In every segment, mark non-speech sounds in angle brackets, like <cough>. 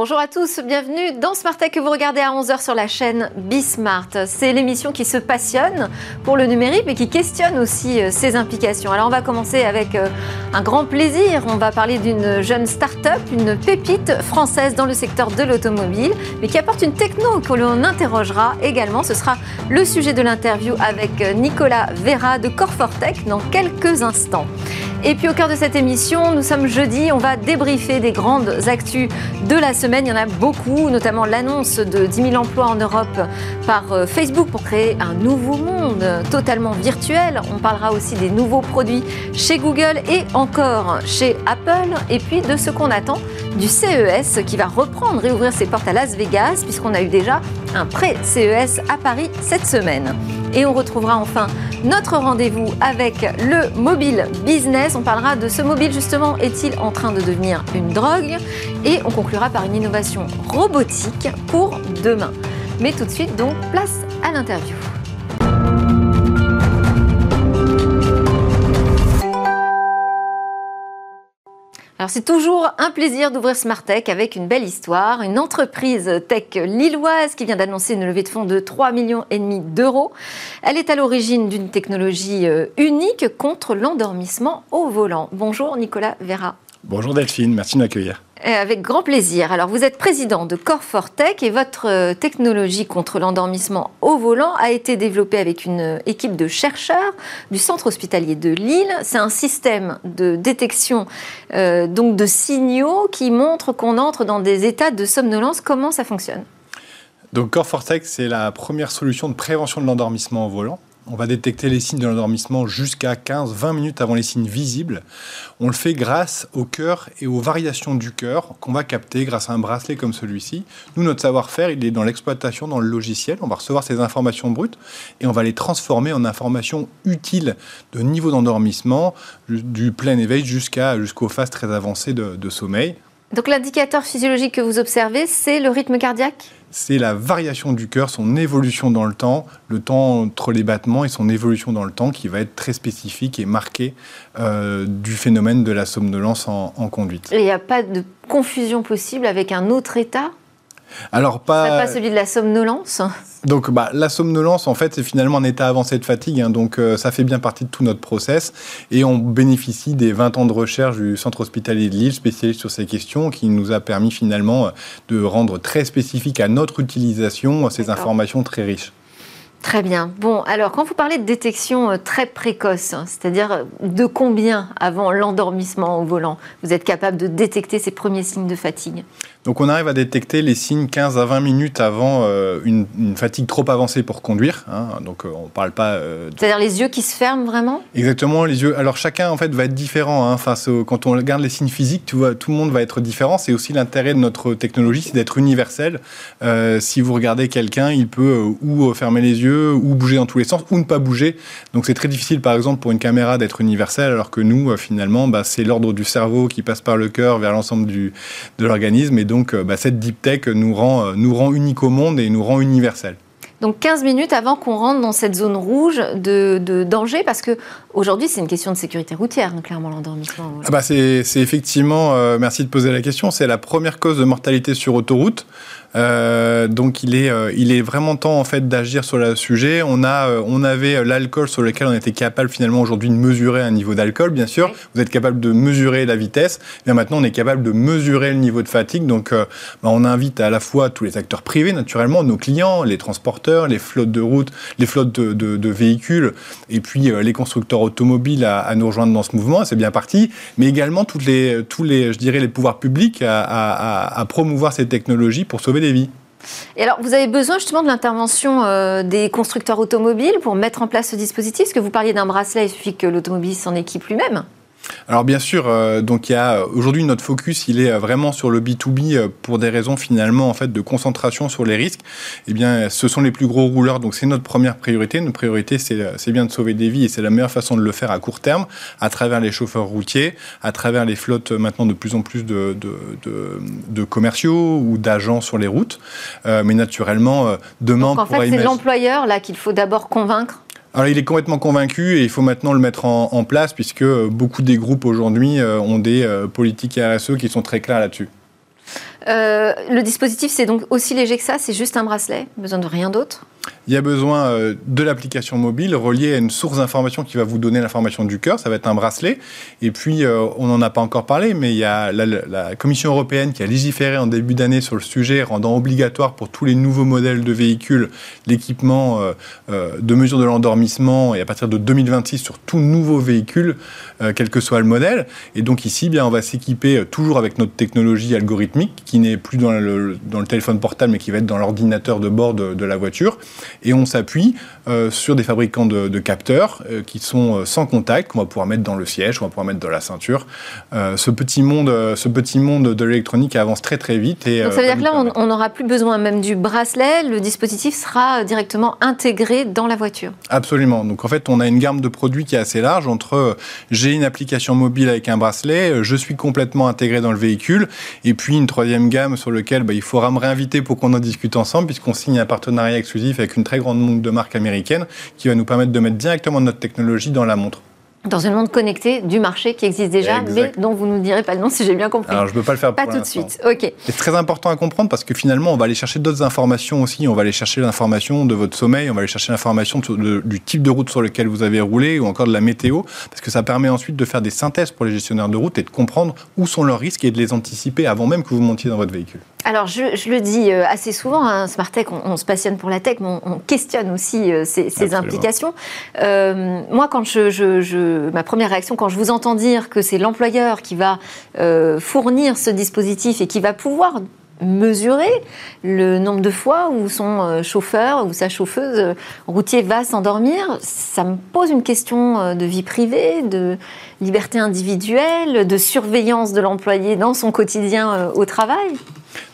Bonjour à tous, bienvenue dans Smart Tech que vous regardez à 11h sur la chaîne Bismart. C'est l'émission qui se passionne pour le numérique mais qui questionne aussi euh, ses implications. Alors on va commencer avec euh, un grand plaisir. On va parler d'une jeune start-up, une pépite française dans le secteur de l'automobile mais qui apporte une techno que l'on interrogera également. Ce sera le sujet de l'interview avec euh, Nicolas Vera de Corfortech dans quelques instants. Et puis au cœur de cette émission, nous sommes jeudi, on va débriefer des grandes actus de la semaine. Il y en a beaucoup, notamment l'annonce de 10 000 emplois en Europe par euh, Facebook pour créer un nouveau monde totalement virtuel. On parlera aussi des nouveaux produits chez Google et encore chez Apple. Et puis de ce qu'on attend du CES qui va reprendre et ouvrir ses portes à Las Vegas puisqu'on a eu déjà un pré-CES à Paris cette semaine. Et on retrouvera enfin notre rendez-vous avec le mobile business. On parlera de ce mobile justement, est-il en train de devenir une drogue? Et on conclura par une innovation robotique pour demain. Mais tout de suite, donc, place à l'interview. Alors c'est toujours un plaisir d'ouvrir Smart Tech avec une belle histoire, une entreprise tech lilloise qui vient d'annoncer une levée de fonds de 3 millions et demi d'euros. Elle est à l'origine d'une technologie euh, unique contre l'endormissement au volant. Bonjour Nicolas Vera. Bonjour Delphine, merci de m'accueillir. Euh, avec grand plaisir. Alors, vous êtes président de Corfortech et votre euh, technologie contre l'endormissement au volant a été développée avec une euh, équipe de chercheurs du centre hospitalier de Lille. C'est un système de détection donc de signaux qui montre qu'on entre dans des états de somnolence. Comment ça fonctionne? Donc, Corfortech, c'est la première solution de prévention de l'endormissement au volant. On va détecter les signes de l'endormissement jusqu'à 15-20 minutes avant les signes visibles. On le fait grâce au cœur et aux variations du cœur qu'on va capter grâce à un bracelet comme celui-ci. Nous, notre savoir-faire, il est dans l'exploitation, dans le logiciel. On va recevoir ces informations brutes et on va les transformer en informations utiles de niveau d'endormissement, du plein éveil jusqu'à, jusqu'aux phases très avancées de, de sommeil. Donc l'indicateur physiologique que vous observez, c'est le rythme cardiaque? C'est la variation du cœur, son évolution dans le temps, le temps entre les battements et son évolution dans le temps qui va être très spécifique et marqué euh, du phénomène de la somnolence en, en conduite. il n'y a pas de confusion possible avec un autre état? Alors pas. pas celui de la somnolence? Donc bah, la somnolence, en fait, c'est finalement un état avancé de fatigue. Hein, donc euh, ça fait bien partie de tout notre process. Et on bénéficie des 20 ans de recherche du Centre hospitalier de Lille, spécialiste sur ces questions, qui nous a permis finalement euh, de rendre très spécifique à notre utilisation euh, ces informations très riches. Très bien. Bon, alors quand vous parlez de détection très précoce, hein, c'est-à-dire de combien avant l'endormissement au volant, vous êtes capable de détecter ces premiers signes de fatigue? Donc on arrive à détecter les signes 15 à 20 minutes avant euh, une, fatigue trop avancée pour conduire. Hein. Donc euh, on parle pas. Euh, C'est-à-dire les yeux qui se ferment vraiment? Exactement, les yeux. Alors chacun en fait va être différent. Hein, face quand on regarde les signes physiques, tu vois, tout le monde va être différent. C'est aussi l'intérêt de notre technologie, c'est d'être universel. si vous regardez quelqu'un, il peut ou fermer les yeux, ou bouger dans tous les sens, ou ne pas bouger. Donc c'est très difficile, par exemple, pour une caméra d'être universelle, alors que nous, finalement, bah, c'est l'ordre du cerveau qui passe par le cœur vers l'ensemble de l'organisme donc euh, bah, cette deep tech nous rend, euh, nous rend unique au monde et nous rend universel. Donc 15 minutes avant qu'on rentre dans cette zone rouge de, danger, parce que aujourd'hui c'est une question de sécurité routière, hein, clairement l'endormissement. Ah bah c'est effectivement, euh, merci de poser la question, c'est la première cause de mortalité sur autoroute. Euh, donc il est, euh, il est vraiment temps en fait d'agir sur le sujet. On a, euh, on avait l'alcool sur lequel on était capable finalement aujourd'hui de mesurer un niveau d'alcool, bien sûr. Vous êtes capable de mesurer la vitesse. Mais maintenant on est capable de mesurer le niveau de fatigue. Donc bah, on invite à la fois tous les acteurs privés naturellement, nos clients, les transporteurs, les flottes de route, les flottes de, de, véhicules, et puis les constructeurs automobiles à, à, nous rejoindre dans ce mouvement. C'est bien parti. Mais également toutes les, tous les, je dirais les pouvoirs publics à, à, à promouvoir ces technologies pour sauver Et alors, vous avez besoin justement de l'intervention euh, des constructeurs automobiles pour mettre en place ce dispositif? Est-ce que vous parliez d'un bracelet, il suffit que l'automobile s'en équipe lui-même Alors bien sûr, euh, donc il y a aujourd'hui notre focus, il est vraiment sur le B2B pour des raisons finalement en fait de concentration sur les risques. Eh bien, ce sont les plus gros rouleurs, donc c'est notre première priorité. Notre priorité, c'est bien de sauver des vies et c'est la meilleure façon de le faire à court terme, à travers les chauffeurs routiers, à travers les flottes maintenant de plus en plus de, de, commerciaux ou d'agents sur les routes. mais naturellement, demain, donc, en fait, c'est l'employeur là qu'il faut d'abord convaincre alors il est complètement convaincu et il faut maintenant le mettre en, place puisque beaucoup des groupes aujourd'hui euh, ont des euh, politiques RSE qui sont très claires là-dessus. Euh, le dispositif, c'est donc aussi léger que ça, c'est juste un bracelet, besoin de rien d'autre? Il y a besoin euh, de l'application mobile reliée à une source d'information qui va vous donner l'information du cœur. Ça va être un bracelet. Et puis, euh, on n'en a pas encore parlé, mais il y a la, Commission européenne qui a légiféré en début d'année sur le sujet, rendant obligatoire pour tous les nouveaux modèles de véhicules l'équipement euh, de mesure de l'endormissement et à partir de 2026 sur tout nouveau véhicule, quel que soit le modèle. Et donc ici, bien, on va s'équiper toujours avec notre technologie algorithmique qui n'est plus dans le, téléphone portable, mais qui va être dans l'ordinateur de bord de la voiture et on s'appuie euh, sur des fabricants de, capteurs euh, qui sont euh, sans contact, qu'on va pouvoir mettre dans le siège, qu'on va pouvoir mettre dans la ceinture. ce, petit monde, ce petit monde de l'électronique avance très très vite. Et, Donc ça veut dire que là, on n'aura plus besoin même du bracelet, le dispositif sera directement intégré dans la voiture. Absolument. Donc en fait, on a une gamme de produits qui est assez large entre j'ai une application mobile avec un bracelet, je suis complètement intégré dans le véhicule, et puis une troisième gamme sur laquelle bah, il faudra me réinviter pour qu'on en discute ensemble, puisqu'on signe un partenariat exclusif avec une très grande monde de marques américaines qui va nous permettre de mettre directement notre technologie dans la montre dans un monde connecté du marché qui existe déjà, mais dont vous ne nous direz pas le nom si j'ai bien compris. Alors je ne peux pas le faire Pas tout de suite, ok. C'est très important à comprendre parce que finalement, on va aller chercher d'autres informations aussi. On va aller chercher l'information de votre sommeil, on va aller chercher l'information du type de route sur lequel vous avez roulé ou encore de la météo, parce que ça permet ensuite de faire des synthèses pour les gestionnaires de route et de comprendre où sont leurs risques et de les anticiper avant même que vous montiez dans votre véhicule. Alors, je, le dis euh, assez souvent, hein, Smartech, on, se passionne pour la tech, mais on, questionne aussi euh, ses, implications. Euh, moi, quand je, ma première réaction, quand je vous entends dire que c'est l'employeur qui va fournir ce dispositif et qui va pouvoir mesurer le nombre de fois où son chauffeur ou sa chauffeuse routier va s'endormir, ça me pose une question de vie privée, de liberté individuelle, de surveillance de l'employé dans son quotidien au travail.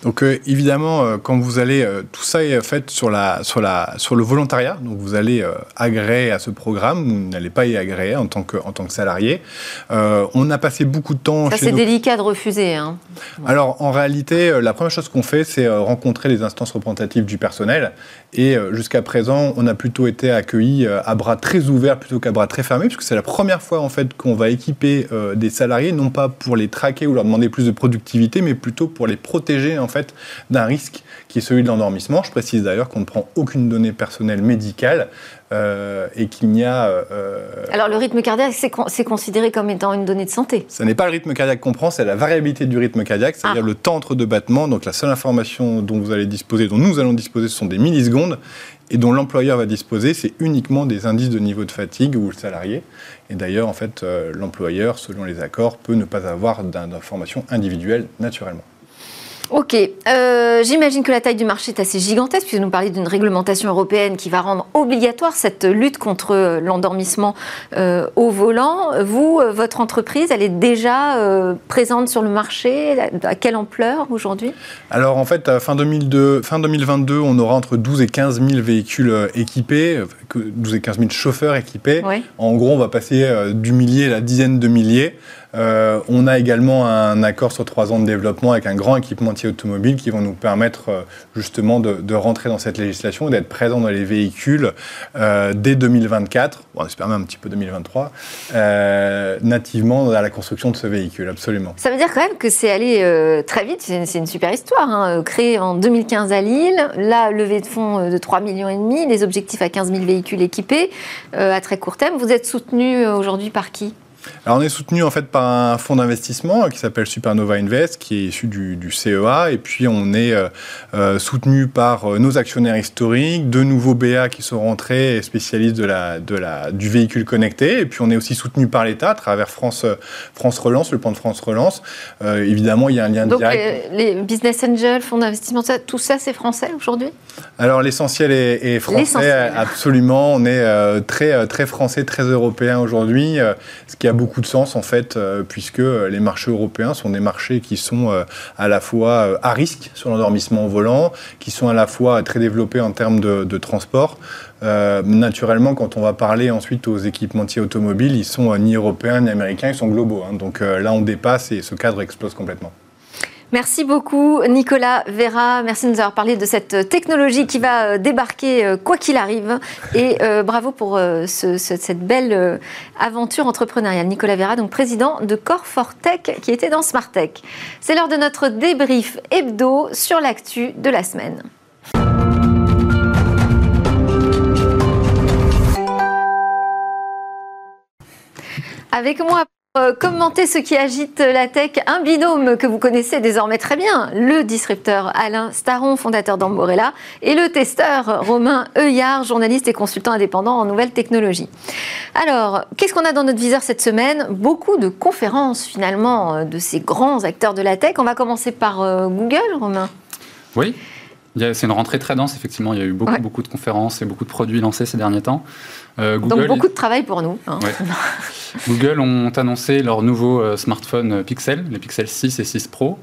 Donc euh, évidemment, euh, quand vous allez, euh, tout ça est fait sur, la, sur, la, sur le volontariat, donc vous allez agréer à ce programme, vous n'allez pas y agréer en tant que, en tant que salarié. on a passé beaucoup de temps... Ça c'est délicat de refuser. Hein. Alors en réalité, la première chose qu'on fait, c'est rencontrer les instances représentatives du personnel. Et jusqu'à présent, on a plutôt été accueillis à bras très ouverts plutôt qu'à bras très fermés, puisque c'est la première fois en fait qu'on va équiper des salariés, non pas pour les traquer ou leur demander plus de productivité, mais plutôt pour les protéger en fait d'un risque qui est celui de l'endormissement. Je précise d'ailleurs qu'on ne prend aucune donnée personnelle médicale euh, et qu'il n'y a. Euh, Alors le rythme cardiaque, c'est considéré comme étant une donnée de santé Ce n'est pas le rythme cardiaque qu'on prend, c'est la variabilité du rythme cardiaque, c'est-à-dire ah. le temps entre deux battements. Donc la seule information dont vous allez disposer, dont nous allons disposer, ce sont des millisecondes et dont l'employeur va disposer, c'est uniquement des indices de niveau de fatigue ou le salarié. Et d'ailleurs, en fait, euh, l'employeur, selon les accords, peut ne pas avoir d'informations individuelles naturellement. Ok, euh, j'imagine que la taille du marché est assez gigantesque, puisque nous parlez d'une réglementation européenne qui va rendre obligatoire cette lutte contre l'endormissement euh, au volant. Vous, euh, votre entreprise, elle est déjà présente sur le marché? À quelle ampleur aujourd'hui? Alors en fait, fin, 2002, fin 2022, on aura entre 12 et 15 000 véhicules équipés, 12 et 15 000 chauffeurs équipés. En gros, on va passer du millier à la dizaine de milliers. Euh, on a également un accord sur trois ans de développement avec un grand équipementier automobile qui vont nous permettre euh, justement de, rentrer dans cette législation et d'être présent dans les véhicules euh, dès 2024, bon, on espère même un petit peu 2023, nativement dans la construction de ce véhicule, absolument. Ça veut dire quand même que c'est allé très vite, c'est une, super histoire, hein. créé en 2015 à Lille, là levée de fonds de 3 millions et demi, les objectifs à 15 000 véhicules équipés à très court terme. Vous êtes soutenu aujourd'hui par qui? Alors on est soutenu en fait par un fonds d'investissement qui s'appelle Supernova Invest, qui est issu du, CEA, et puis on est euh, euh, soutenu par euh, nos actionnaires historiques, deux nouveaux BA qui sont rentrés spécialistes de la, de la, du véhicule connecté, et puis on est aussi soutenu par l'État à travers France, France Relance, le plan de France Relance. évidemment, il y a un lien direct. Les, business angels, fonds d'investissement, tout ça c'est français aujourd'hui? Alors l'essentiel est, français, absolument. On est très, très français, très européen aujourd'hui, ce qui a beaucoup de sens en fait, puisque les marchés européens sont des marchés qui sont à la fois à risque sur l'endormissement volant, qui sont à la fois très développés en termes de, transport. naturellement, quand on va parler ensuite aux équipementiers automobiles, ils sont ni européens ni américains, ils sont globaux. Hein. Donc là, on dépasse et ce cadre explose complètement. Merci beaucoup Nicolas Vera. Merci de nous avoir parlé de cette technologie qui va euh, débarquer euh, quoi qu'il arrive. Et euh, bravo pour cette belle aventure entrepreneuriale. Nicolas Vera, donc président de Core Tech qui était dans Smart Tech. C'est l'heure de notre débrief hebdo sur l'actu de la semaine. Avec moi euh, commenter ce qui agite la tech, un binôme que vous connaissez désormais très bien, le disrupteur Alain Staron, fondateur d'Amborella, et le testeur Romain Heuillard, journaliste et consultant indépendant en nouvelles technologies. Alors, qu'est-ce qu'on a dans notre viseur cette semaine? Beaucoup de conférences finalement euh, de ces grands acteurs de la tech. On va commencer par euh, Google, Romain? Oui. C'est une rentrée très dense, effectivement. Il y a eu beaucoup, beaucoup de conférences et beaucoup de produits lancés ces derniers temps. Euh, Donc beaucoup de travail pour nous. Hein. <laughs> Google ont annoncé leur nouveau euh, smartphone Pixel, les Pixel 6 et 6 Pro.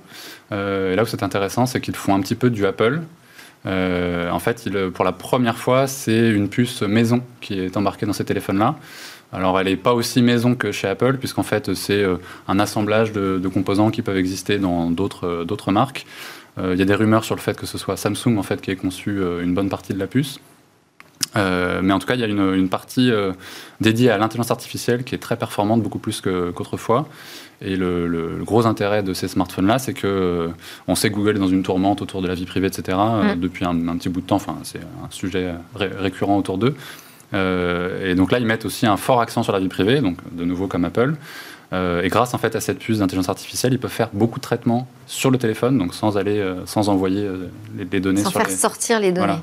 Euh, et là où c'est intéressant, c'est qu'ils font un petit peu du Apple. en fait, pour la première fois, c'est une puce maison qui est embarquée dans ces téléphones-là. Alors, elle n'est pas aussi maison que chez Apple, puisqu'en fait, c'est un assemblage de, de, composants qui peuvent exister dans d'autres marques. Il y a des rumeurs sur le fait que ce soit Samsung en fait, qui ait conçu une bonne partie de la puce. Euh, mais en tout cas, il y a une, partie euh, dédiée à l'intelligence artificielle qui est très performante, beaucoup plus qu'autrefois. et le, gros intérêt de ces smartphones-là, c'est que euh, on sait que Google est dans une tourmente autour de la vie privée, etc. Mm. depuis un, petit bout de temps. Enfin, c'est un sujet récurrent autour d'eux. et donc là, ils mettent aussi un fort accent sur la vie privée, donc de nouveau comme Apple. Euh, et grâce en fait à cette puce d'intelligence artificielle, ils peuvent faire beaucoup de traitements sur le téléphone, donc sans aller, euh, sans envoyer euh, les, données. Sans faire sortir les données.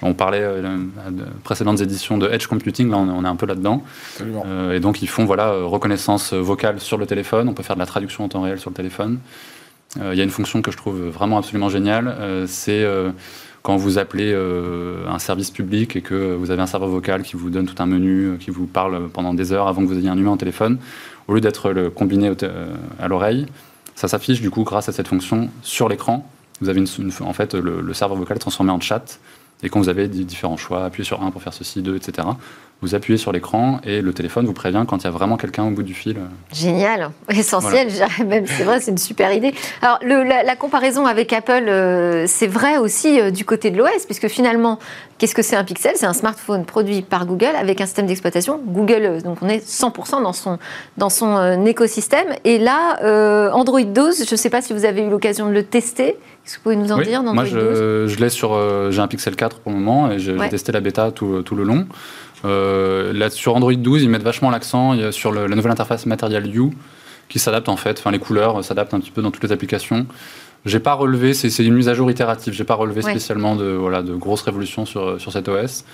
On parlait de précédentes éditions de Edge Computing, là on est un peu là-dedans. et donc ils font voilà reconnaissance vocale sur le téléphone. On peut faire de la traduction en temps réel sur le téléphone. Il y a une fonction que je trouve vraiment absolument géniale, c'est quand vous appelez un service public et que vous avez un serveur vocal qui vous donne tout un menu, qui vous parle pendant des heures avant que vous ayez un humain au téléphone, au lieu d'être combiné euh, à l'oreille, ça s'affiche du coup grâce à cette fonction sur l'écran. Vous avez une, en fait le, le, serveur vocal transformé en chat et quand vous avez différents choix, appuyez sur un pour faire ceci, deux, etc., vous appuyez sur l'écran et le téléphone vous prévient quand il y a vraiment quelqu'un au bout du fil. Génial, essentiel, dirais même, c'est vrai, c'est une super idée. Alors, la, comparaison avec Apple, euh, c'est vrai aussi euh, du côté de l'OS, puisque finalement, qu'est-ce que c'est un Pixel? C'est un smartphone produit par Google avec un système d'exploitation Google, euh, donc on est 100% dans son, dans son écosystème. Et là, Android 12, je ne sais pas si vous avez eu l'occasion de le tester. Est-ce que vous pouvez nous en dire Moi, je, je l'ai sur. j'ai un Pixel 4 pour le moment et j'ai testé la bêta tout, tout le long. Euh, là, sur Android 12, ils mettent vachement l'accent sur la nouvelle interface Material You qui s'adapte en fait. Enfin, les couleurs s'adaptent un petit peu dans toutes les applications. J'ai pas relevé, c'est une mise à jour itérative. J'ai pas relevé spécialement de, voilà, de grosses révolutions sur, sur cet OS.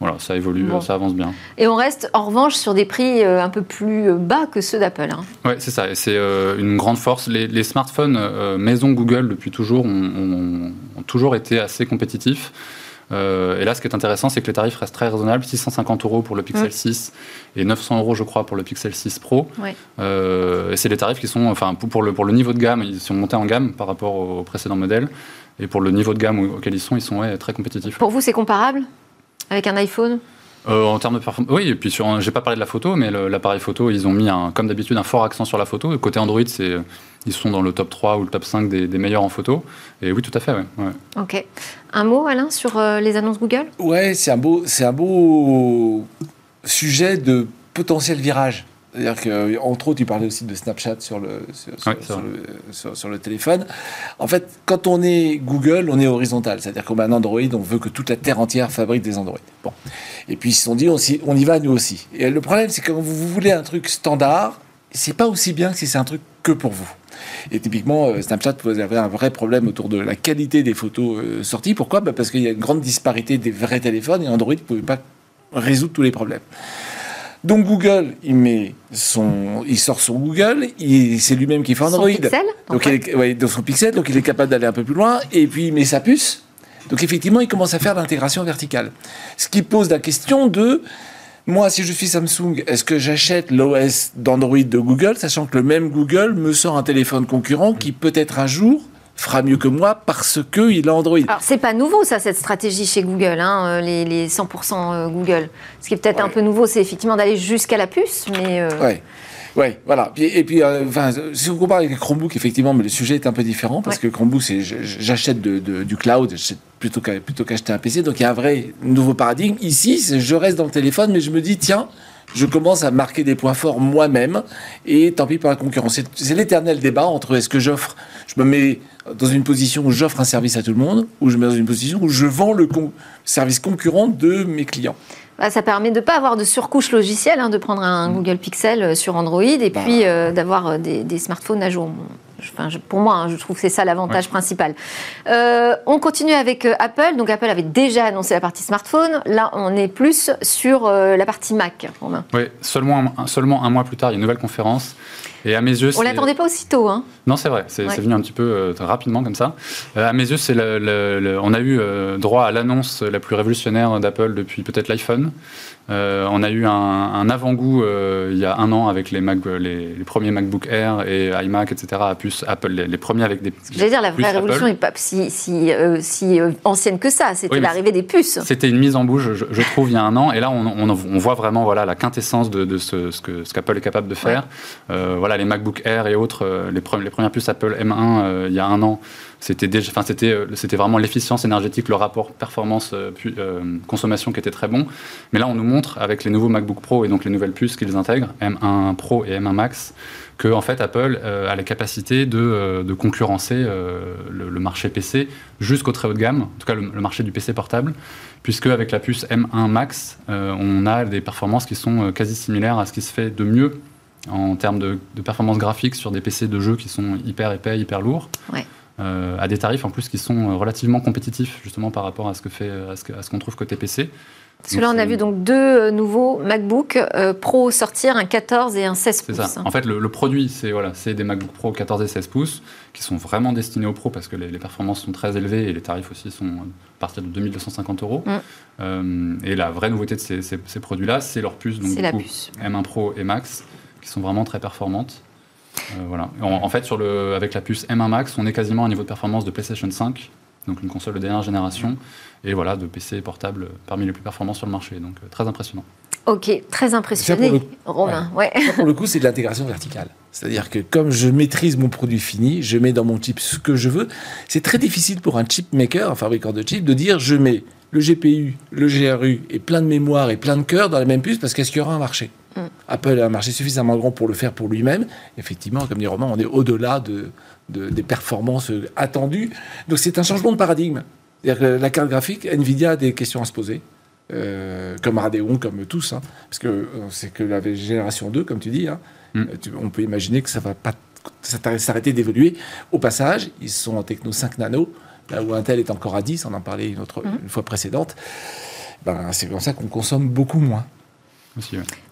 Voilà, ça évolue, ça avance bien. Et on reste en revanche sur des prix euh, un peu plus bas que ceux d'Apple. Hein. Oui, c'est ça. C'est euh, une grande force. Les, smartphones maison Google depuis toujours ont, ont, toujours été assez compétitifs. Euh, et là, ce qui est intéressant, c'est que les tarifs restent très raisonnables 650 euros pour le Pixel 6 et 900 euros, je crois, pour le Pixel 6 Pro. Euh, et c'est des tarifs qui sont, enfin, pour le, pour le niveau de gamme, ils sont montés en gamme par rapport au précédent modèle. Et pour le niveau de gamme auquel ils sont, ils sont très compétitifs. Pour vous, c'est comparable? Avec un iPhone euh, en termes de performance, oui. Et puis sur, j'ai pas parlé de la photo, mais l'appareil photo, ils ont mis un, comme d'habitude un fort accent sur la photo. côté Android, c'est ils sont dans le top 3 ou le top 5 des, meilleurs en photo. Et oui, tout à fait. Ouais. Ok. Un mot, Alain, sur euh, les annonces Google? Ouais, c'est un beau, c'est un beau sujet de potentiel virage. C'est-à-dire qu'entre autres, tu parlais aussi de Snapchat sur le sur, le, téléphone. En fait, quand on est Google, on est horizontal. C'est-à-dire qu'on a un Android, on veut que toute la Terre entière fabrique des Android. Bon. Et puis ils se sont dit, on, on y va nous aussi. Et le problème, c'est que quand vous voulez un truc standard, c'est pas aussi bien que si c'est un truc que pour vous. Et typiquement, euh, Snapchat, vous avez un vrai problème autour de la qualité des photos euh, sorties. Pourquoi? Bah, Parce qu'il y a une grande disparité des vrais téléphones et Android ne pouvait pas résoudre tous les problèmes. Donc Google, il met son, il sort son Google, c'est lui-même qui fait Android. Son pixel, donc il est, dans son pixel, donc il est capable d'aller un peu plus loin. Et puis il met sa puce. Donc effectivement, il commence à faire l'intégration verticale. Ce qui pose la question de moi, si je suis Samsung, est-ce que j'achète l'OS d'Android de Google, sachant que le même Google me sort un téléphone concurrent qui peut-être un jour fera mieux que moi parce qu'il a Android. Alors, c'est pas nouveau, ça, cette stratégie chez Google, hein, les, les, 100% euh, Google. Ce qui est peut-être un peu nouveau, c'est effectivement d'aller jusqu'à la puce, mais... Euh... Ouais. Oui, voilà. Et puis, euh, enfin, si vous comparez avec Chromebook, effectivement, mais le sujet est un peu différent parce que Chromebook, c'est j'achète du cloud plutôt qu'acheter un PC. Donc il y a un vrai nouveau paradigme. Ici, je reste dans le téléphone, mais je me dis, tiens, je commence à marquer des points forts moi-même et tant pis pour la concurrence. C'est l'éternel débat entre est-ce que j'offre, je me mets dans une position où j'offre un service à tout le monde ou je me mets dans une position où je vends le service concurrent de mes clients. Bah, ça permet de ne pas avoir de surcouche logicielle, hein, de prendre un. Google Pixel euh, sur Android et bah. puis euh, d'avoir euh, des, smartphones à jour. Enfin, pour moi, hein, je trouve que c'est ça l'avantage principal. on continue avec Apple. Donc Apple avait déjà annoncé la partie smartphone. Là, on est plus sur la partie Mac. Oui, seulement seulement un mois plus tard, il y a une nouvelle conférence et à mes yeux, on l'attendait pas aussitôt. Hein. Non, c'est vrai. C'est venu un petit peu euh, rapidement comme ça. Euh, à mes yeux, c'est on a eu euh, droit à l'annonce la plus révolutionnaire d'Apple depuis peut-être l'iPhone. Euh, on a eu un, avant-goût euh, il y a un an avec les, Mac, les, premiers MacBook Air et iMac, etc. à Apple, les, premiers avec des. J'allais dire, la vraie révolution n'est pas si, si, euh, si ancienne que ça. C'était l'arrivée des puces. C'était une mise en bouche, je, trouve, il y a un an. Et là, on, on, voit vraiment voilà, la quintessence de, ce, ce, qu'Apple est capable de faire. voilà, les MacBook Air et autres, les, les premières puces Apple M1 il y a un an. C'était enfin c'était, euh, c'était vraiment l'efficience énergétique, le rapport performance euh, euh, consommation qui était très bon. Mais là, on nous montre avec les nouveaux MacBook Pro et donc les nouvelles puces qu'ils intègrent, M1 Pro et M1 Max, que en fait Apple a la capacité de, de concurrencer le, marché PC jusqu'au très haut de gamme, en tout cas le, marché du PC portable, puisque avec la puce M1 Max, on a des performances qui sont quasi similaires à ce qui se fait de mieux en termes de, de performance graphique sur des PC de jeu qui sont hyper épais, hyper lourds. Ouais. Euh, à des tarifs en plus qui sont euh, relativement compétitifs justement par rapport à ce que fait à ce qu'on trouve côté PC. Parce que là, on a vu donc deux euh, nouveaux MacBook Pro sortir, un 14 et un 16 pouces. C'est ça. En fait, le, produit, c'est voilà, des MacBook Pro 14 et 16 pouces qui sont vraiment destinés aux pros parce que les, performances sont très élevées et les tarifs aussi sont à partir de 2250 euros. Mm. et la vraie nouveauté de ces, ces, produits-là, c'est leur puce, donc puce. M1 Pro et Max, qui sont vraiment très performantes. Euh, voilà. En, fait, sur le, avec la puce M1 Max, on est quasiment à un niveau de performance de PlayStation 5, donc une console de dernière génération, et voilà, de PC portable parmi les plus performants sur le marché. Donc euh, très impressionnant. Ok, très impressionné, Romain. Ouais. pour le coup, c'est de l'intégration verticale. C'est-à-dire que comme je maîtrise mon produit fini, je mets dans mon chip ce que je veux. C'est très difficile pour un chip maker, un fabricant de chips, de dire je mets le GPU, le GRU et plein de mémoire et plein de cœur dans la même puce parce qu'est-ce qu'il y aura un marché? Mm. Apple a un marché suffisamment grand pour le faire pour lui-même. Effectivement, comme dit Romain, on est au-delà de, des performances attendues. Donc c'est un changement de paradigme. la carte graphique, Nvidia a des questions à se poser. Euh, comme Radeon, comme tous, hein. parce que euh, c'est que la génération 2, comme tu dis, hein. mm. on peut imaginer que ça va pas s'arrêter d'évoluer. Au passage, ils sont en techno 5 nano, là où Intel est encore à 10, on en parlait une, autre, mm. une fois précédente. Ben, c'est comme ça qu'on consomme beaucoup moins.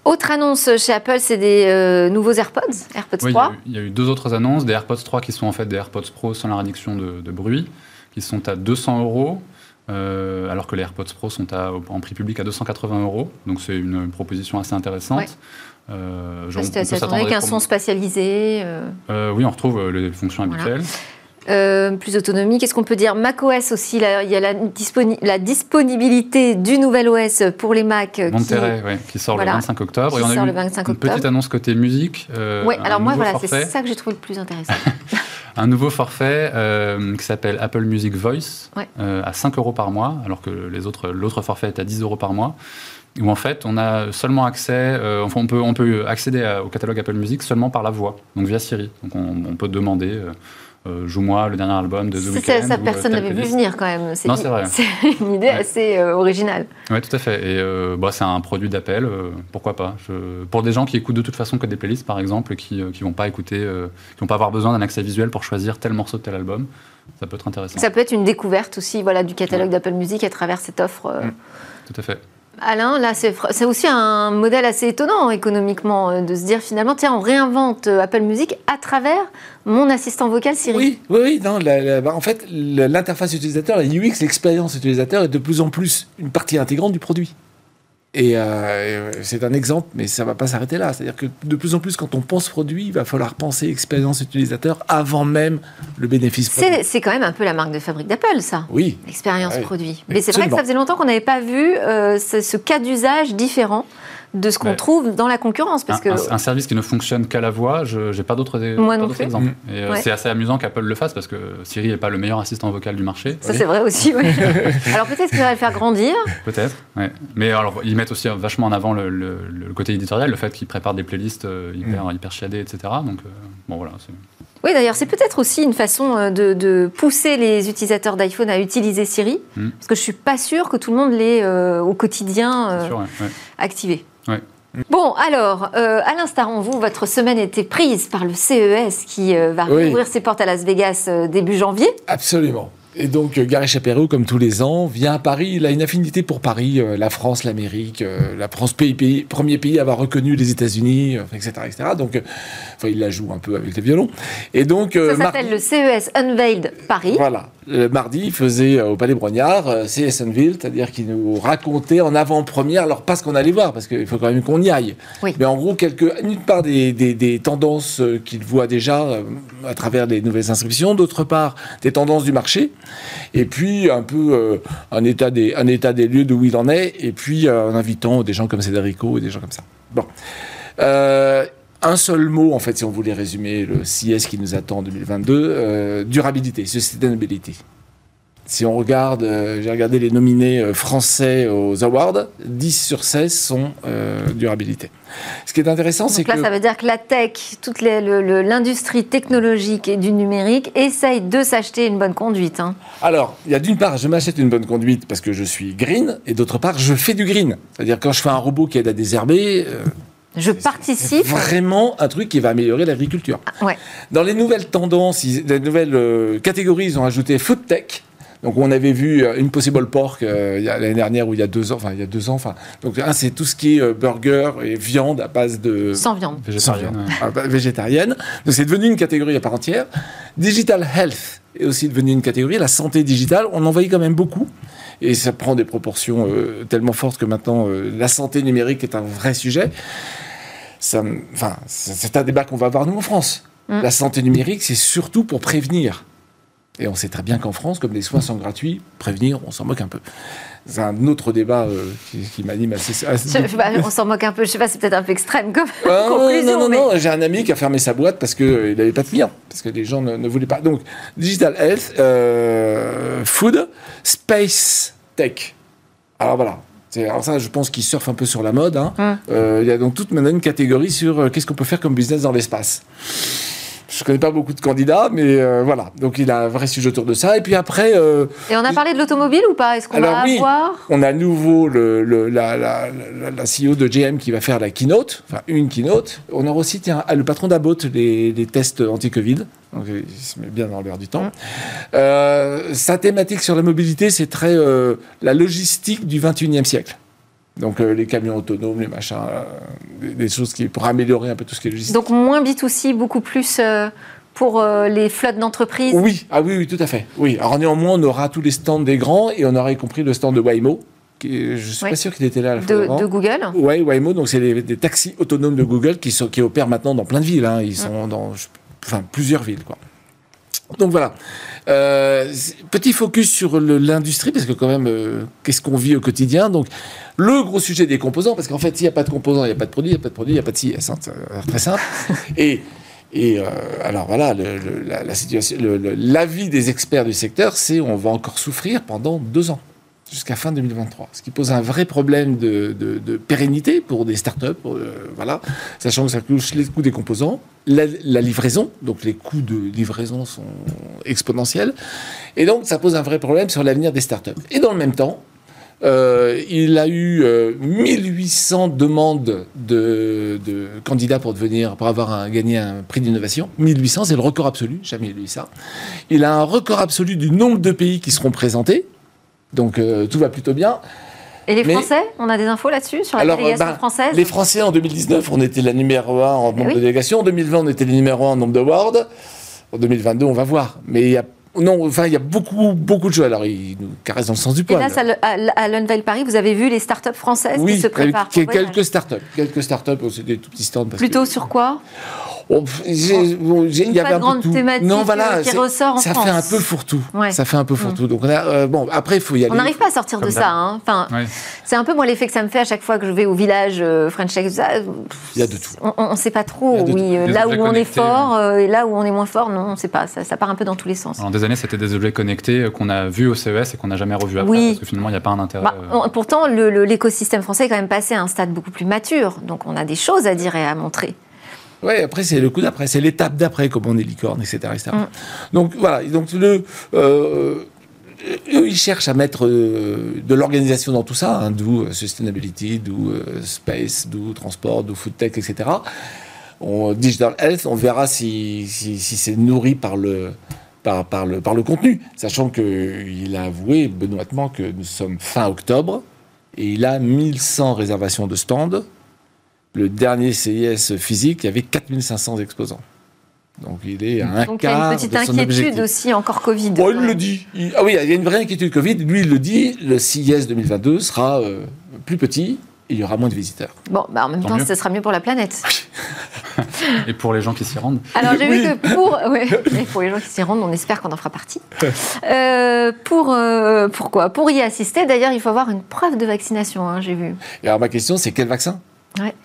Autre annonce chez Apple, c'est des euh, nouveaux AirPods, AirPods 3. Il y, a eu deux autres annonces, des AirPods 3 qui sont en fait des AirPods Pro sans la réduction de, bruit, qui sont à 200 euros. Euh, alors que les AirPods Pro sont à, en prix public à 280 euros. Donc c'est une, proposition assez intéressante. Euh, c'est avec un son spatialisé. Euh. oui, on retrouve les fonctions habituelles. Euh, plus d'autonomie. Qu'est-ce qu'on peut dire? macOS aussi, il y a la, la, disponibilité du nouvel OS pour les Mac. Euh, Monterey, qui, qui sort le 25 octobre. et on a une, une petite annonce côté musique. Euh, oui, alors moi, voilà, c'est ça que j'ai trouvé le plus intéressant. <laughs> un nouveau forfait qui s'appelle Apple Music Voice à 5 euros par mois, alors que les autres, l'autre forfait est à 10 euros par mois où en fait on a seulement accès, enfin on peut, on peut accéder au catalogue Apple Music seulement par la voix, donc via Siri. Donc on, on peut demander euh, Joue-moi, le dernier album de The Weeknd. Ça, personne n'avait vu venir quand même. Non, c'est vrai. C'est <laughs> une idée assez euh, originale. Oui, tout à fait. Et euh, bah, c'est un produit d'appel, pourquoi pas. Pour des gens qui écoutent de toute façon que des playlists, par exemple, qui ne vont pas écouter, qui vont pas avoir besoin d'un accès visuel pour choisir tel morceau de tel album, ça peut être intéressant. Ça peut être une découverte aussi voilà, du catalogue d'Apple Music à travers cette offre. Mm. Tout à fait. Alain, là, c'est aussi un modèle assez étonnant économiquement euh, de se dire finalement, tiens, on réinvente euh, Apple Music à travers mon assistant vocal Siri. Oui, oui, non, bah, en fait, l'interface utilisateur, la UX, l'expérience utilisateur est de plus en plus une partie intégrante du produit. Et euh, c'est un exemple, mais ça ne va pas s'arrêter là. C'est-à-dire que de plus en plus, quand on pense produit, il va falloir penser expérience utilisateur avant même le bénéfice produit. C'est quand même un peu la marque de fabrique d'Apple, ça. Oui. L'expérience produit. Mais c'est vrai que ça faisait longtemps qu'on n'avait pas vu euh, ce, cas d'usage différent de ce qu'on trouve dans la concurrence. Parce un, que... un, service qui ne fonctionne qu'à la voix, je n'ai pas d'autres exemples. Mm. Euh, c'est assez amusant qu'Apple le fasse parce que Siri n'est pas le meilleur assistant vocal du marché. Ça, c'est vrai aussi, oui. <laughs> alors peut-être qu'il va le faire grandir. Peut-être. Mais alors, ils mettent aussi vachement en avant le, côté éditorial, le fait qu'ils préparent des playlists euh, hyper, mm. hyper chiadées, etc. Donc, euh, bon, voilà. Oui, d'ailleurs, c'est peut-être aussi une façon de, pousser les utilisateurs d'iPhone à utiliser Siri, mm. parce que je ne suis pas sûre que tout le monde l'ait au quotidien activé. Bon, alors, euh, Alain Staron, vous, votre semaine était prise par le CES qui euh, va rouvrir ses portes à Las Vegas euh, début janvier. Absolument. Et donc, Gary Chaperoux, comme tous les ans, vient à Paris. Il a une affinité pour Paris, la France, l'Amérique, la France, pays, premier pays à avoir reconnu les États-Unis, etc., etc. Donc, enfin, il la joue un peu avec les violons. Et donc, Ça s'appelle le CES Unveiled Paris. Voilà le mardi, il faisait euh, au Palais Brognard euh, CSNville, c'est-à-dire qu'il nous racontait en avant-première, alors pas ce qu'on allait voir, parce qu'il faut quand même qu'on y aille, mais en gros, quelques, une part des, des, tendances euh, qu'il voit déjà à travers les nouvelles inscriptions, d'autre part des tendances du marché, et puis un peu un, état des, un état des lieux d'où il en est, et puis en invitant des gens comme Cédrico et des gens comme ça. Bon un seul mot, en fait, si on voulait résumer le CS qui nous attend en 2022, euh, durabilité, sustainability. Si on regarde, euh, j'ai regardé les nominés euh, français aux awards, 10 sur 16 sont durabilité. Ce qui est intéressant, c'est que... là, ça veut dire que la tech, toute l'industrie technologique et du numérique essaye de s'acheter une bonne conduite. Hein. Alors, il y a d'une part, je m'achète une bonne conduite parce que je suis green, et d'autre part, je fais du green. C'est-à-dire quand je fais un robot qui aide à désherber... Je participe. Vraiment un truc qui va améliorer l'agriculture. Ah, Dans les nouvelles tendances, les nouvelles euh, catégories, ils ont ajouté food tech. Donc on avait vu euh, une possible pork euh, l'année dernière ou il y a deux ans, enfin il y a deux ans. Enfin donc un c'est tout ce qui est burger et viande à base de sans viande, végétarienne. Ah, bah, végétarienne. Donc c'est devenu une catégorie à part entière. Digital health est aussi devenu une catégorie. La santé digitale, on en voyait quand même beaucoup. Et ça prend des proportions tellement fortes que maintenant la santé numérique est un vrai sujet enfin, c'est un débat qu'on va avoir nous en France. Mm. La santé numérique, c'est surtout pour prévenir. Et on sait très bien qu'en France, comme les soins sont gratuits, prévenir, on s'en moque un peu. C'est un autre débat euh, qui, m'anime assez. on s'en moque un peu, je sais pas, c'est peut-être un peu extrême comme ah, conclusion. Non, non, non, j'ai un ami qui a fermé sa boîte parce qu'il euh, n'avait pas de clients, parce que les gens ne, voulaient pas. Donc, digital health, euh, food, space tech. Alors voilà, alors ça, je pense qu'il surfe un peu sur la mode. Hein. Hum. Euh, il y a donc toute maintenant une catégorie sur euh, qu'est-ce qu'on peut faire comme business dans l'espace. Je connais pas beaucoup de candidats, mais euh, voilà. Donc il a un vrai sujet autour de ça. Et puis après. et on a parlé de l'automobile ou pas? Est-ce qu'on va oui, voir On a à nouveau le, la, la, la, CEO de GM qui va faire la keynote, enfin une keynote. On aura aussi tiens, le patron d'Abot, les, les tests anti-Covid. Donc, il se met bien dans l'air du temps. Euh, sa thématique sur la mobilité, c'est très euh, la logistique du 21e siècle. Donc euh, les camions autonomes, les machins, des, choses qui pour améliorer un peu tout ce qui est logistique. Donc moins B2C, beaucoup plus pour les flottes d'entreprises. Oui, ah oui, oui, tout à fait. Oui. Alors néanmoins, on aura tous les stands des grands et on aura y compris le stand de Waymo. Qui, je suis pas sûr qu'il était là. de, de, Google? Oui, Waymo. Donc c'est des taxis autonomes de Google qui, sont, qui opèrent maintenant dans plein de villes. Hein. Ils sont dans enfin plusieurs villes. Quoi. Donc voilà. Euh, petit focus sur l'industrie, parce que quand même, euh, qu'est-ce qu'on vit au quotidien? Donc, le gros sujet des composants, parce qu'en fait, s'il n'y a pas de composants, il n'y a pas de produit, il n'y a pas de produit, il n'y a pas de. Hein, c'est très simple. <laughs> et et euh, alors voilà, la, situation, l'avis des experts du secteur, c'est on va encore souffrir pendant deux ans jusqu'à fin 2023, ce qui pose un vrai problème de, pérennité pour des startups, euh, voilà, sachant que ça touche les coûts des composants, la, livraison, donc les coûts de livraison sont exponentiels, et donc ça pose un vrai problème sur l'avenir des startups. Et dans le même temps, euh, il a eu 1800 euh, demandes de, candidats pour devenir, pour avoir un, gagné un prix d'innovation. 1800, c'est le record absolu. Jamais lu ça. Il a un record absolu du nombre de pays qui seront présentés. Donc euh, tout va plutôt bien. Et les Français On a des infos là-dessus sur la délégation ben, française? Les Français en 2019, on était la numéro 1 en nombre de délégations. En 2020, on était le numéro 1 en nombre d'awards. En 2022, on va voir. Mais non, enfin, il y a beaucoup, beaucoup de choses. Alors, il nous caresse dans le sens du poil. Et là, à, l'Unveil Paris, vous avez vu les startups françaises qui se préparent Oui, quelques startups. Quelques startups, c'est des tout petits stands. Plutôt sur quoi? Oh, il y avait un grande peu thématique non, voilà, qui ressort en ça France. fait un peu fourre-tout. Ça fait un peu fourre-tout. Mm. Donc on a, euh, bon, après il faut y aller. On n'arrive pas à sortir de ça. Hein. Enfin, c'est un peu moi l'effet que ça me fait à chaque fois que je vais au village euh, French. Il y a de tout. On ne sait pas trop. Oui, euh, là où on est fort et là où on est moins fort, non, on ne sait pas. Ça, ça, part un peu dans tous les sens. En des années, c'était des objets connectés qu'on a vus au CES et qu'on n'a jamais revus après oui. parce que finalement, il n'y a pas un intérêt. Bah, pourtant, l'écosystème français est quand même passé à un stade beaucoup plus mature. Donc on a des choses à dire et à montrer. Oui, après, c'est le coup d'après, c'est l'étape d'après, comme on est licorne, etc. etc. Mm. Donc, voilà. Donc, le. Euh, eux, ils cherchent à mettre euh, de l'organisation dans tout ça, hein, d'où euh, sustainability, d'où space, d'où transport, d'où food tech, etc. On, digital health, on verra si, si, si c'est nourri par le, par, par, le, par le contenu, sachant qu'il a avoué benoîtement que nous sommes fin octobre et il a 1100 réservations de stands le dernier CIS physique, il y avait 4500 exposants. Donc il est à un Donc, quart. Il y a une petite inquiétude aussi, encore Covid. Bon, il le dit. ah oui, il y a une vraie inquiétude Covid. Lui, il le dit. Le CIS 2022 sera euh, plus petit et il y aura moins de visiteurs. Bon, bah en même temps, ce sera mieux pour la planète. <laughs> et pour les gens qui s'y rendent. Alors j'ai vu que pour, <laughs> pour les gens qui s'y rendent, on espère qu'on en fera partie. Euh, pour, euh, pourquoi? Pour y assister, d'ailleurs, il faut avoir une preuve de vaccination, hein, j'ai vu. Et alors ma question, c'est quel vaccin?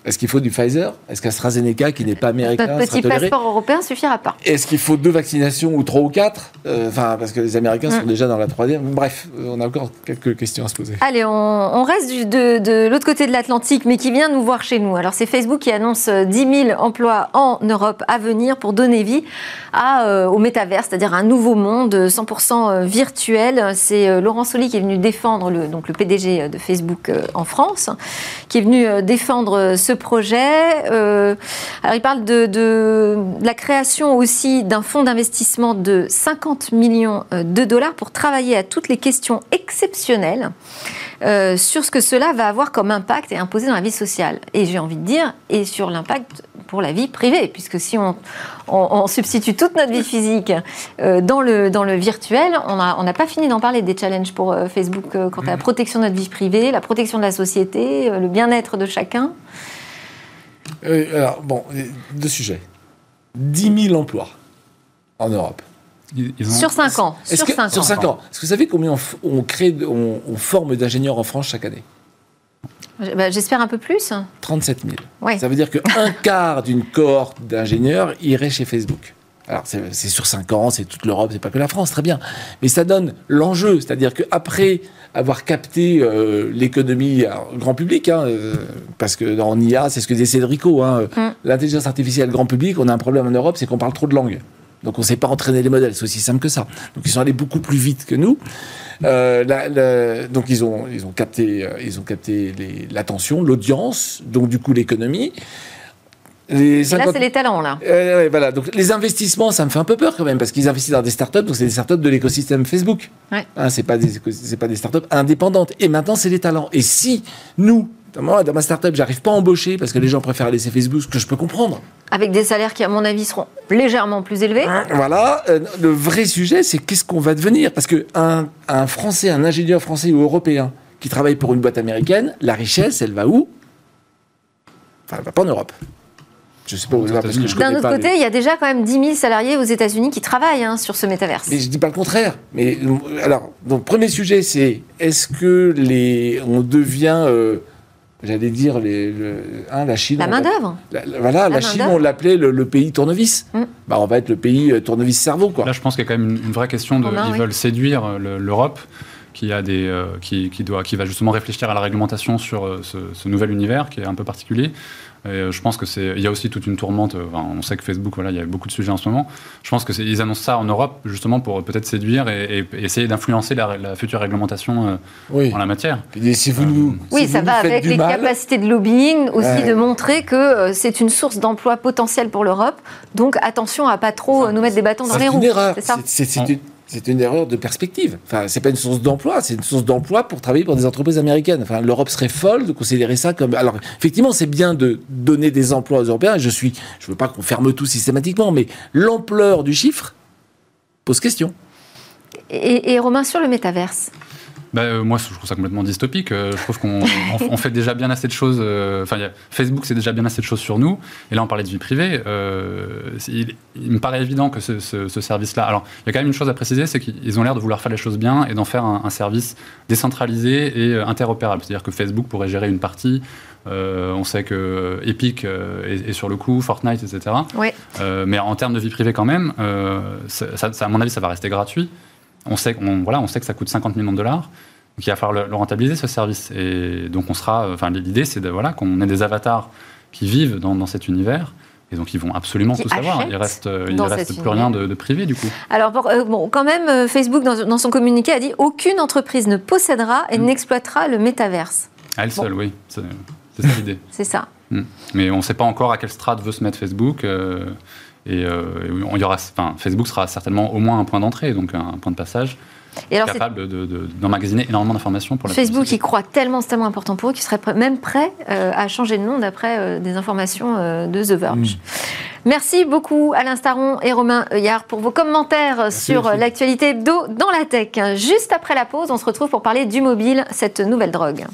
Est-ce qu'il faut du Pfizer? Est-ce qu'AstraZeneca, qui n'est pas américain, Notre petit passeport européen suffira pas. Est-ce qu'il faut deux vaccinations ou trois ou quatre? Euh, Enfin, parce que les Américains sont mm. déjà dans la troisième. Bref, on a encore quelques questions à se poser. Allez, on, reste de, l'autre côté de l'Atlantique, mais qui vient nous voir chez nous. Alors, c'est Facebook qui annonce 10 euh, 000 emplois en Europe à venir pour donner vie à, euh, au métavers, c'est-à-dire un nouveau monde 100% virtuel. C'est Laurent Soli qui est venu défendre, le, donc le PDG de Facebook en France, qui est venu défendre euh, ce projet. Euh, alors il parle de, la création aussi d'un fonds d'investissement de 50 millions euh, de dollars pour travailler à toutes les questions exceptionnelles sur ce que cela va avoir comme impact et imposer dans la vie sociale. Et j'ai envie de dire, et sur l'impact pour la vie privée, puisque si on, substitue toute notre vie physique dans, le, dans le virtuel, on n'a on pas fini d'en parler des challenges pour Facebook quant à la mmh. protection de notre vie privée, la protection de la société, le bien-être de chacun. Euh, alors, bon, deux sujets. 10 000 emplois en Europe. Sur 5 ans. Sur 5 ans. Sur 5 ans. Est-ce que vous savez combien on, crée, on, forme d'ingénieurs en France chaque année? Bah, J'espère un peu plus. 37 000. Ça veut dire qu'un <laughs> quart d'une cohorte d'ingénieurs irait chez Facebook. Alors, c'est sur 5 ans, c'est toute l'Europe, c'est pas que la France, très bien. Mais ça donne l'enjeu, c'est-à-dire qu'après avoir capté euh, l'économie grand public, hein, euh, parce que dans IA, c'est ce que disait Cédrico, hein, mm. l'intelligence artificielle grand public, on a un problème en Europe, c'est qu'on parle trop de langues. Donc on ne sait pas entraîner les modèles, c'est aussi simple que ça. Donc ils sont allés beaucoup plus vite que nous. Euh, donc ils ont, ils ont capté, ils ont capté l'attention, l'audience, donc du coup l'économie. Les Là, c'est les talents, là. Euh, voilà. Donc, les investissements, ça me fait un peu peur quand même, parce qu'ils investissent dans des startups, donc c'est des startups de l'écosystème Facebook. Ouais. Hein, c'est pas des, c'est pas des startups indépendantes. Et maintenant, c'est les talents. Et si nous, moi, dans ma startup, j'arrive pas à embaucher parce que les gens préfèrent laisser Facebook, ce que je peux comprendre. Avec des salaires qui, à mon avis, seront légèrement plus élevés. Hein, voilà. Euh, le vrai sujet, c'est qu'est-ce qu'on va devenir? Parce que un, un Français, un ingénieur français ou européen qui travaille pour une boîte américaine, la richesse, elle va où? Enfin, elle va pas en Europe. Je sais pas où parce que je D'un autre côté, il y a déjà quand même 10 000 salariés aux États-Unis qui travaillent hein, sur ce métaverse. Mais je dis pas le contraire. Mais euh, alors, donc premier sujet, c'est est-ce que les on devient euh, J'allais dire les, hein, la Chine. La main d'œuvre. Voilà, la, Chine, on l'appelait le, pays tournevis. Mm. Bah, on va être le pays euh, tournevis cerveau, quoi. Là, je pense qu'il y a quand même une, vraie question de. ils veulent séduire l'Europe qui, a des, qui, qui, doit, qui va justement réfléchir à la réglementation sur ce, ce, nouvel univers qui est un peu particulier. Euh, je pense que c'est. Il y a aussi toute une tourmente. on sait que Facebook, voilà, il y a beaucoup de sujets en ce moment. Je pense que ils annoncent ça en Europe justement pour peut-être séduire et, essayer d'influencer la, future réglementation euh, en la matière. si vous euh, oui, ça va avec les capacités de lobbying aussi de montrer que c'est une source d'emploi potentiel pour l'Europe. Donc attention à pas trop nous mettre des bâtons dans les roues. C'est C'est une c'est une erreur de perspective. Enfin, c'est pas une source d'emploi, c'est une source d'emploi pour travailler pour des entreprises américaines. Enfin, l'Europe serait folle de considérer ça comme. Alors, effectivement, c'est bien de donner des emplois aux Européens. Je suis, je veux pas qu'on ferme tout systématiquement, mais l'ampleur du chiffre pose question. Et, et Romain, sur le métaverse bah, euh, moi, je trouve ça complètement dystopique. Euh, je trouve qu'on on, fait déjà bien assez de choses. Euh, enfin, Facebook, c'est déjà bien assez de choses sur nous. Et là, on parlait de vie privée. Il, me paraît évident que ce, service-là. Alors, il y a quand même une chose à préciser c'est qu'ils ont l'air de vouloir faire les choses bien et d'en faire un, service décentralisé et interopérable. C'est-à-dire que Facebook pourrait gérer une partie. on sait que Epic est, sur le coup, Fortnite, etc. Oui. mais en termes de vie privée, quand même, ça, à mon avis, ça va rester gratuit. On sait, voilà, on sait que ça coûte 50 millions de dollars. Donc il va falloir le, rentabiliser ce service. Et donc on sera, enfin l'idée c'est de, voilà, qu'on ait des avatars qui vivent dans, cet univers. Et donc ils vont absolument tout savoir. Il reste, il reste plus rien de, privé du coup. Alors euh, bon, quand même, euh, Facebook dans, son communiqué a dit aucune entreprise ne possédera et mm. n'exploitera le métaverse. À elle seule, oui. C'est ça l'idée. c'est ça. Mm. Mais on ne sait pas encore à quelle strate veut se mettre Facebook. Euh, et euh, on y aura, enfin, Facebook sera certainement au moins un point d'entrée, donc un point de passage. Et alors capable d'emmagasiner énormément d'informations pour la Facebook, qui croit tellement, c'est tellement important pour eux qu'ils seraient même prêts euh, à changer de nom d'après euh, des informations de The Verge. Mm. Merci beaucoup Alain Staron et Romain Heuillard pour vos commentaires sur l'actualité hebdo dans la tech. Juste après la pause, on se retrouve pour parler du mobile, cette nouvelle drogue.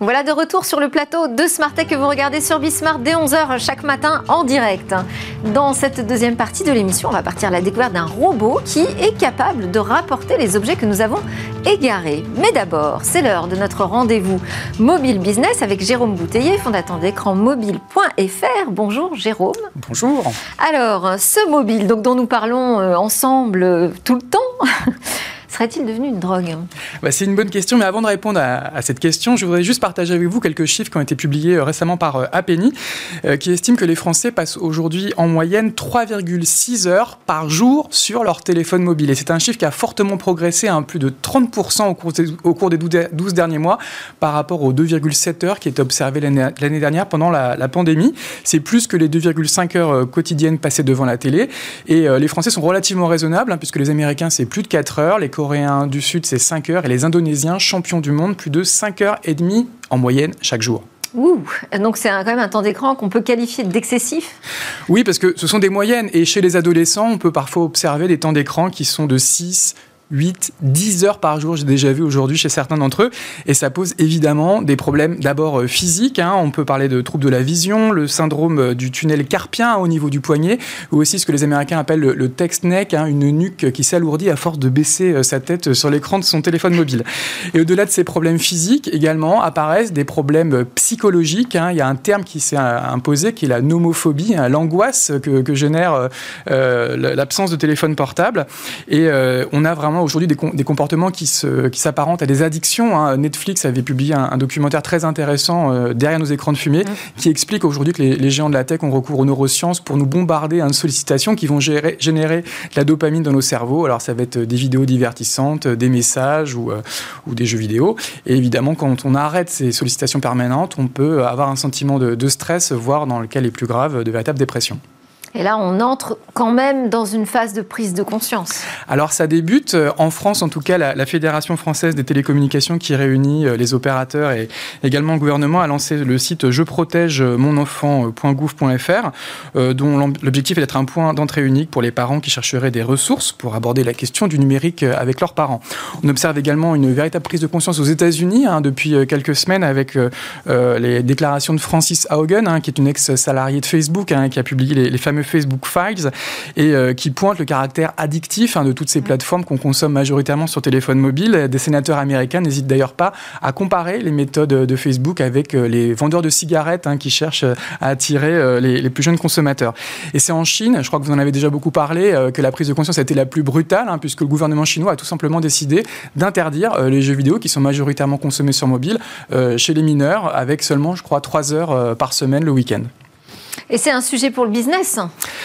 Voilà de retour sur le plateau de Tech que vous regardez sur Bismart dès 11h chaque matin en direct. Dans cette deuxième partie de l'émission, on va partir à la découverte d'un robot qui est capable de rapporter les objets que nous avons égarés. Mais d'abord, c'est l'heure de notre rendez-vous mobile business avec Jérôme Bouteiller, fondateur d'écran mobile.fr. Bonjour Jérôme. Bonjour. Alors, ce mobile donc, dont nous parlons euh, ensemble euh, tout le temps, <laughs> serait-il devenu une drogue bah, C'est une bonne question, mais avant de répondre à, cette question, je voudrais juste partager avec vous quelques chiffres qui ont été publiés euh, récemment par euh, Apeni, euh, qui estime que les Français passent aujourd'hui en moyenne 3,6 heures par jour sur leur téléphone mobile. Et c'est un chiffre qui a fortement progressé à hein, plus de 30% au cours, des, au cours des 12 derniers mois par rapport aux 2,7 heures qui étaient observées l'année dernière pendant la, pandémie. C'est plus que les 2,5 heures quotidiennes passées devant la télé. Et les Français sont relativement raisonnables, hein, puisque les Américains, c'est plus de 4 heures, du Sud, c'est 5 heures, et les Indonésiens, champions du monde, plus de 5 heures et demie en moyenne chaque jour. Ouh, donc c'est quand même un temps d'écran qu'on peut qualifier d'excessif? Oui, parce que ce sont des moyennes, et chez les adolescents, on peut parfois observer des temps d'écran qui sont de 6, 8, 10 heures par jour, j'ai déjà vu aujourd'hui chez certains d'entre eux. Et ça pose évidemment des problèmes d'abord euh, physiques. Hein. On peut parler de troubles de la vision, le syndrome euh, du tunnel carpien au niveau du poignet, ou aussi ce que les Américains appellent le, text neck, hein, une nuque qui s'alourdit à force de baisser euh, sa tête sur l'écran de son téléphone mobile. Et au-delà de ces problèmes physiques, également apparaissent des problèmes psychologiques. Hein. Il y a un terme qui s'est imposé qui est la nomophobie, l'angoisse que, génère l'absence de téléphone portable. Et on a vraiment aujourd'hui des, comportements qui s'apparentent qui à des addictions. Hein. Netflix avait publié un, documentaire très intéressant euh, derrière nos écrans de fumée mmh. qui explique aujourd'hui que les, géants de la tech ont recours aux neurosciences pour nous bombarder de sollicitations qui vont gérer, générer de la dopamine dans nos cerveaux. Alors ça va être des vidéos divertissantes, des messages ou, euh, ou des jeux vidéo. Et évidemment, quand on arrête ces sollicitations permanentes, on peut avoir un sentiment de, de stress, voire dans le cas les plus graves, de véritable dépression. Et là, on entre quand même dans une phase de prise de conscience. Alors, ça débute euh, en France, en tout cas, la, Fédération française des télécommunications qui réunit euh, les opérateurs et également le gouvernement a lancé le site je protège mon enfant.gouv.fr, euh, dont l'objectif est d'être un point d'entrée unique pour les parents qui chercheraient des ressources pour aborder la question du numérique avec leurs parents. On observe également une véritable prise de conscience aux États-Unis hein, depuis quelques semaines avec les déclarations de Francis Haugen, hein, qui est une ex-salariée de Facebook, hein, qui a publié les, les fameux Facebook Files et euh, qui pointe le caractère addictif hein, de toutes ces mm. plateformes qu'on consomme majoritairement sur téléphone mobile. Des sénateurs américains n'hésitent d'ailleurs pas à comparer les méthodes de Facebook avec euh, les vendeurs de cigarettes hein, qui cherchent à attirer euh, les, plus jeunes consommateurs. Et c'est en Chine, je crois que vous en avez déjà beaucoup parlé, que la prise de conscience a été la plus brutale, hein, puisque le gouvernement chinois a tout simplement décidé d'interdire les jeux vidéo qui sont majoritairement consommés sur mobile chez les mineurs, avec seulement, je crois, 3 heures par semaine le week-end. Et c'est un sujet pour le business,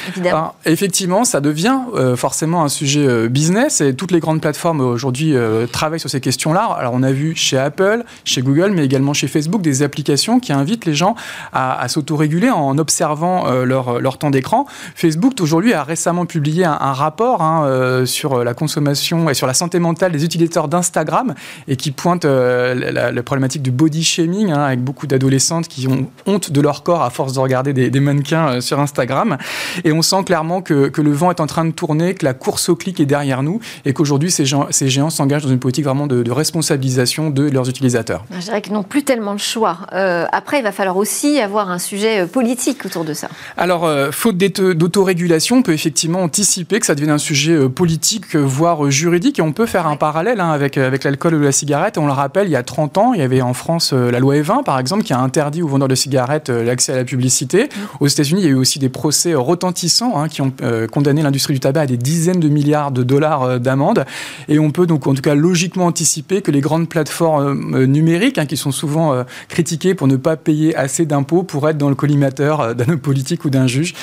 évidemment. effectivement, ça devient euh, forcément un sujet euh, business et toutes les grandes plateformes aujourd'hui euh, travaillent sur ces questions-là. Alors on a vu chez Apple, chez Google, mais également chez Facebook des applications qui invitent les gens à, s'autoréguler en observant leur, leur, temps d'écran. Facebook aujourd'hui a récemment publié un, rapport hein, sur la consommation et sur la santé mentale des utilisateurs d'Instagram et qui pointe la, problématique du body shaming hein, avec beaucoup d'adolescentes qui ont honte de leur corps à force de regarder des, des mannequins sur Instagram. Et on sent clairement que, que, le vent est en train de tourner, que la course au clic est derrière nous et qu'aujourd'hui, ces, ces, géants s'engagent dans une politique vraiment de, de, responsabilisation de leurs utilisateurs. Je dirais qu'ils n'ont plus tellement le choix. après, il va falloir aussi avoir un sujet politique autour de ça. Alors, faute d'autorégulation, on peut effectivement anticiper que ça devienne un sujet politique, voire juridique. Et on peut faire un parallèle hein, avec, avec l'alcool ou la cigarette. On le rappelle, il y a 30 ans, il y avait en France la loi E20, par exemple, qui a interdit aux vendeurs de cigarettes l'accès à la publicité. Aux États-Unis, il y a eu aussi des procès retentissants hein, qui ont condamné l'industrie du tabac à des dizaines de milliards de dollars d'amende. Et on peut donc, en tout cas, logiquement anticiper que les grandes plateformes numériques, hein, qui sont souvent critiquées pour ne pas payer assez d'impôts, pour être dans le collimateur d'un homme politique ou d'un juge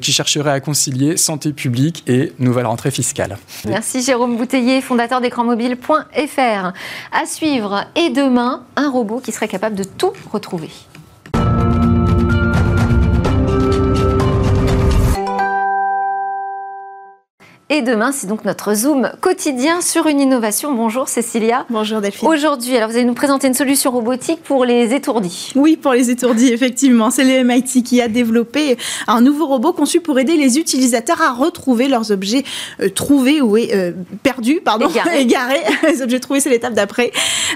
qui chercherait à concilier santé publique et nouvelle rentrée fiscale. Merci Jérôme Bouteiller, fondateur d'écranmobile.fr. À suivre, et demain, un robot qui serait capable de tout retrouver. Et demain, c'est donc notre Zoom quotidien sur une innovation. Bonjour Cécilia. Bonjour Delphine. Aujourd'hui, alors vous allez nous présenter une solution robotique pour les étourdis. Oui, pour les étourdis, <laughs> effectivement. C'est le MIT qui a développé un nouveau robot conçu pour aider les utilisateurs à retrouver leurs objets euh, trouvés ou euh, perdus, pardon, égarés. <laughs> <laughs> les objets trouvés, c'est l'étape d'après.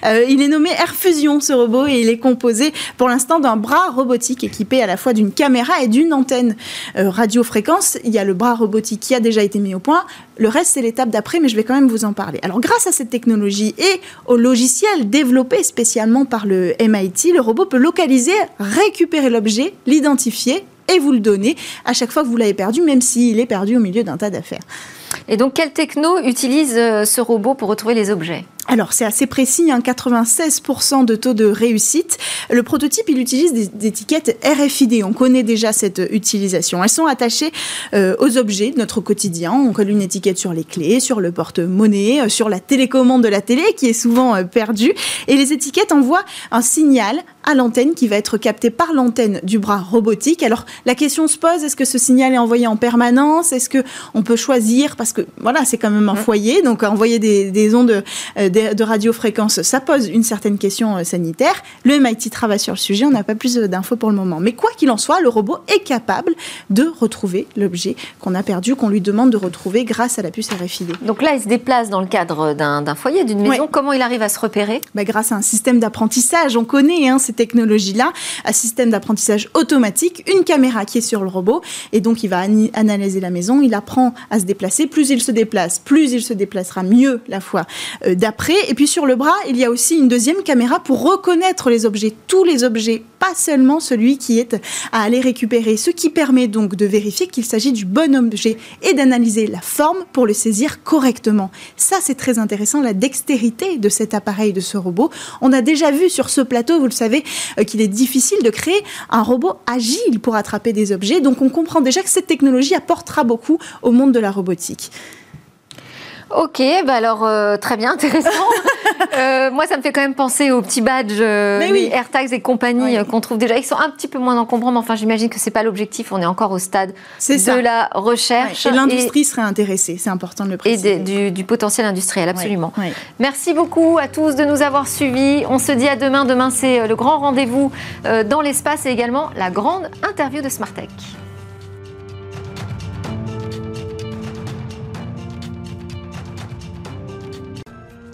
Euh, il est nommé Air Fusion, ce robot, et il est composé pour l'instant d'un bras robotique équipé à la fois d'une caméra et d'une antenne radiofréquence. Il y a le bras robotique qui a déjà été mis au point le reste, c'est l'étape d'après, mais je vais quand même vous en parler. Alors, grâce à cette technologie et au logiciel développé spécialement par le MIT, le robot peut localiser, récupérer l'objet, l'identifier et vous le donner à chaque fois que vous l'avez perdu, même s'il est perdu au milieu d'un tas d'affaires. Et donc, quelle techno utilise euh, ce robot pour retrouver les objets? Alors c'est assez précis, hein, 96% de taux de réussite. Le prototype, il utilise des, étiquettes RFID. On connaît déjà cette utilisation. Elles sont attachées euh, aux objets de notre quotidien. On colle une étiquette sur les clés, sur le porte-monnaie, euh, sur la télécommande de la télé qui est souvent perdue. Et les étiquettes envoient un signal à l'antenne qui va être capté par l'antenne du bras robotique. Alors la question se pose est-ce que ce signal est envoyé en permanence? Est-ce que on peut choisir? Parce que voilà c'est quand même un foyer donc envoyer des, des ondes euh, de, radiofréquence ça pose une certaine question euh, sanitaire. Le MIT travaille sur le sujet. On n'a pas plus d'infos pour le moment. Mais quoi qu'il en soit, le robot est capable de retrouver l'objet qu'on a perdu, qu'on lui demande de retrouver grâce à la puce RFID. Donc là, il se déplace dans le cadre d'un foyer, d'une maison. Comment il arrive à se repérer? Bah, Grâce à un système d'apprentissage. On connaît hein, technologie-là, un système d'apprentissage automatique, une caméra qui est sur le robot, et donc il va analyser la maison, il apprend à se déplacer. Plus il se déplace, plus il se déplacera mieux la fois euh, d'après. Et puis sur le bras, il y a aussi une deuxième caméra pour reconnaître les objets, tous les objets, pas seulement celui qui est à aller récupérer, ce qui permet donc de vérifier qu'il s'agit du bon objet et d'analyser la forme pour le saisir correctement. Ça, c'est très intéressant, la dextérité de cet appareil, de ce robot. On a déjà vu sur ce plateau, vous le savez, euh, qu'il est difficile de créer un robot agile pour attraper des objets. Donc on comprend déjà que cette technologie apportera beaucoup au monde de la robotique. Ok, bah alors euh, très bien, <laughs> intéressant. Euh, moi, ça me fait quand même penser aux petits badges, les AirTags et compagnie qu'on trouve déjà. Ils sont un petit peu moins encombrants, mais enfin, j'imagine que c'est pas l'objectif. On est encore au stade de la recherche. et l'industrie serait intéressée, c'est important de le préciser. Et du, potentiel industriel, absolument. Merci beaucoup à tous de nous avoir suivis. On se dit à demain. Demain, c'est le grand rendez-vous dans l'espace et également la grande interview de Smartech.